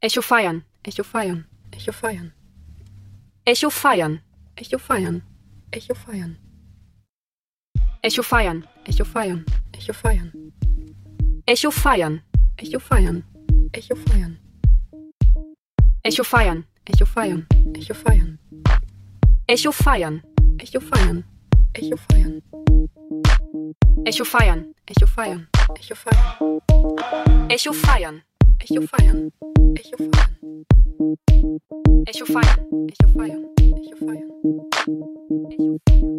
Echo feiern, Echo feiern, Echo feiern. Echo feiern, Echo feiern, Echo feiern. Echo feiern, Echo feiern, Echo feiern. Echo feiern, Echo feiern, Echo feiern. Echo feiern, Echo feiern, Echo feiern. Echo feiern, Echo feiern, Echo feiern. Echo feiern, Echo feiern, Echo feiern. Echo feiern, Echo feiern. Echo feiern. Echo feiern. Echo feiern. Echo feiern. Echo feiern. Echo feiern.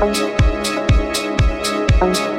Thank you.